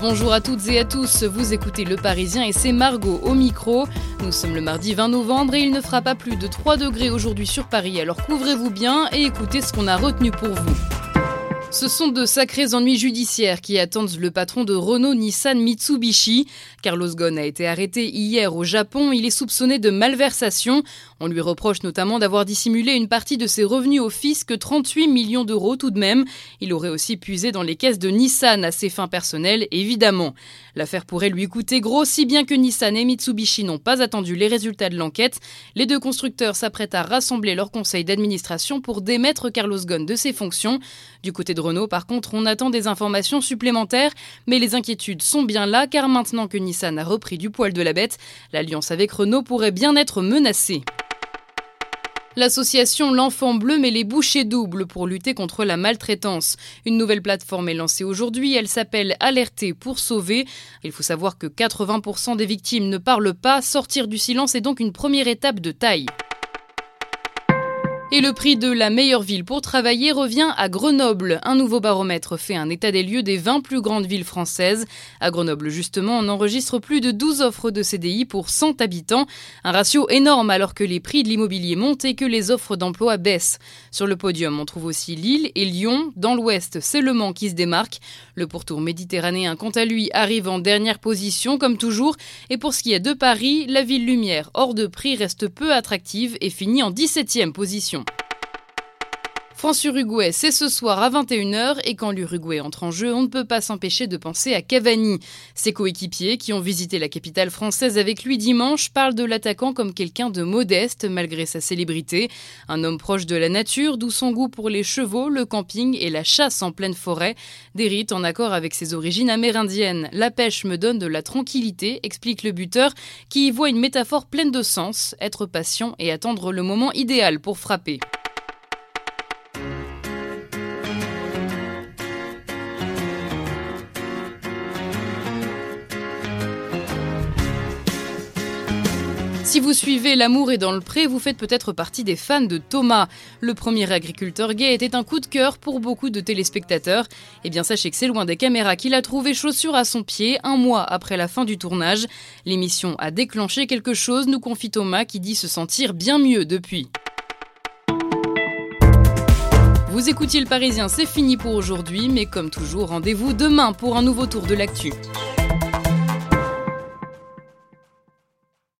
Bonjour à toutes et à tous, vous écoutez Le Parisien et c'est Margot au micro. Nous sommes le mardi 20 novembre et il ne fera pas plus de 3 degrés aujourd'hui sur Paris, alors couvrez-vous bien et écoutez ce qu'on a retenu pour vous. Ce sont de sacrés ennuis judiciaires qui attendent le patron de Renault Nissan Mitsubishi. Carlos Ghosn a été arrêté hier au Japon. Il est soupçonné de malversation. On lui reproche notamment d'avoir dissimulé une partie de ses revenus au fisc, 38 millions d'euros tout de même. Il aurait aussi puisé dans les caisses de Nissan à ses fins personnelles, évidemment. L'affaire pourrait lui coûter gros, si bien que Nissan et Mitsubishi n'ont pas attendu les résultats de l'enquête. Les deux constructeurs s'apprêtent à rassembler leur conseil d'administration pour démettre Carlos Ghosn de ses fonctions. Du côté Renault, par contre, on attend des informations supplémentaires, mais les inquiétudes sont bien là car maintenant que Nissan a repris du poil de la bête, l'alliance avec Renault pourrait bien être menacée. L'association L'Enfant Bleu met les bouchées doubles pour lutter contre la maltraitance. Une nouvelle plateforme est lancée aujourd'hui, elle s'appelle Alerter pour sauver. Il faut savoir que 80% des victimes ne parlent pas, sortir du silence est donc une première étape de taille. Et le prix de la meilleure ville pour travailler revient à Grenoble. Un nouveau baromètre fait un état des lieux des 20 plus grandes villes françaises. À Grenoble, justement, on enregistre plus de 12 offres de CDI pour 100 habitants. Un ratio énorme alors que les prix de l'immobilier montent et que les offres d'emploi baissent. Sur le podium, on trouve aussi Lille et Lyon. Dans l'ouest, c'est Le Mans qui se démarque. Le pourtour méditerranéen, quant à lui, arrive en dernière position, comme toujours. Et pour ce qui est de Paris, la ville lumière hors de prix reste peu attractive et finit en 17e position. France-Uruguay, c'est ce soir à 21h et quand l'Uruguay entre en jeu, on ne peut pas s'empêcher de penser à Cavani. Ses coéquipiers qui ont visité la capitale française avec lui dimanche parlent de l'attaquant comme quelqu'un de modeste malgré sa célébrité, un homme proche de la nature d'où son goût pour les chevaux, le camping et la chasse en pleine forêt, des rites en accord avec ses origines amérindiennes. La pêche me donne de la tranquillité, explique le buteur qui y voit une métaphore pleine de sens, être patient et attendre le moment idéal pour frapper. Si vous suivez L'amour est dans le pré, vous faites peut-être partie des fans de Thomas. Le premier agriculteur gay était un coup de cœur pour beaucoup de téléspectateurs. Eh bien, sachez que c'est loin des caméras qu'il a trouvé chaussure à son pied un mois après la fin du tournage. L'émission a déclenché quelque chose, nous confie Thomas qui dit se sentir bien mieux depuis. Vous écoutiez le Parisien, c'est fini pour aujourd'hui, mais comme toujours, rendez-vous demain pour un nouveau tour de l'actu.